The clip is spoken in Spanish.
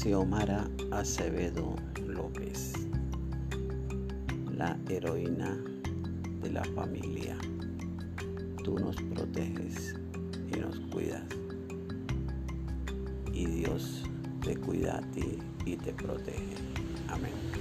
Xiomara Acevedo López, la heroína de la familia. Tú nos proteges y nos cuidas. Y Dios te cuida a ti y te protege. Amén.